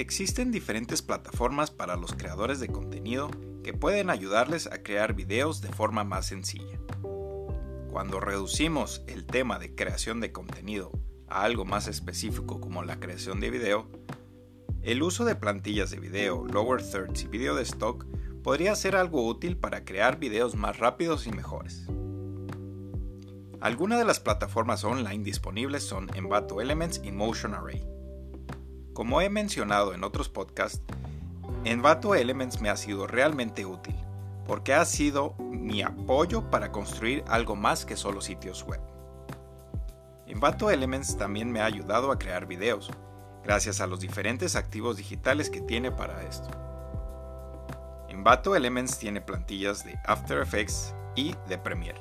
Existen diferentes plataformas para los creadores de contenido que pueden ayudarles a crear videos de forma más sencilla. Cuando reducimos el tema de creación de contenido a algo más específico como la creación de video, el uso de plantillas de video, lower thirds y video de stock podría ser algo útil para crear videos más rápidos y mejores. Algunas de las plataformas online disponibles son Envato Elements y Motion Array. Como he mencionado en otros podcasts, Envato Elements me ha sido realmente útil porque ha sido mi apoyo para construir algo más que solo sitios web. Envato Elements también me ha ayudado a crear videos, gracias a los diferentes activos digitales que tiene para esto. Envato Elements tiene plantillas de After Effects y de Premiere.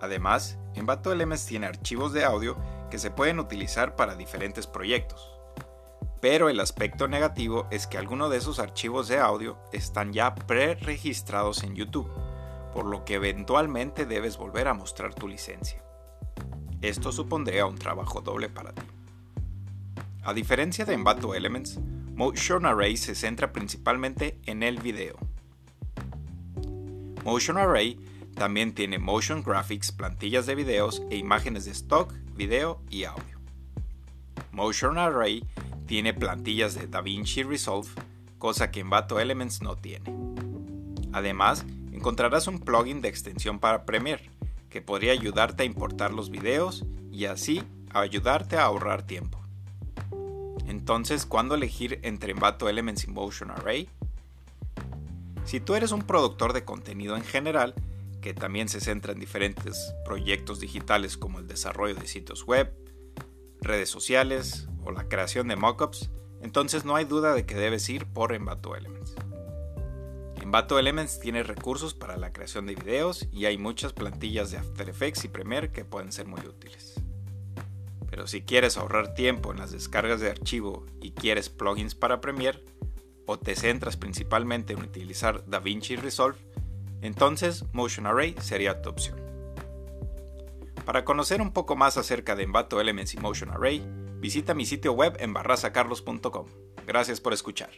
Además, Envato Elements tiene archivos de audio que se pueden utilizar para diferentes proyectos. Pero el aspecto negativo es que algunos de esos archivos de audio están ya pre-registrados en YouTube, por lo que eventualmente debes volver a mostrar tu licencia. Esto supondría un trabajo doble para ti. A diferencia de Envato Elements, Motion Array se centra principalmente en el video. Motion Array también tiene Motion Graphics, plantillas de videos e imágenes de stock, video y audio. Motion Array tiene plantillas de DaVinci Resolve, cosa que Envato Elements no tiene. Además, encontrarás un plugin de extensión para Premiere, que podría ayudarte a importar los videos y así ayudarte a ahorrar tiempo. Entonces, ¿cuándo elegir entre Envato Elements y Motion Array? Si tú eres un productor de contenido en general, que también se centra en diferentes proyectos digitales como el desarrollo de sitios web, redes sociales o la creación de mockups, entonces no hay duda de que debes ir por Envato Elements. Envato Elements tiene recursos para la creación de videos y hay muchas plantillas de After Effects y Premiere que pueden ser muy útiles. Pero si quieres ahorrar tiempo en las descargas de archivo y quieres plugins para Premiere, o te centras principalmente en utilizar DaVinci Resolve, entonces Motion Array sería tu opción. Para conocer un poco más acerca de Envato Elements y Motion Array, visita mi sitio web en barrazacarlos.com. Gracias por escuchar.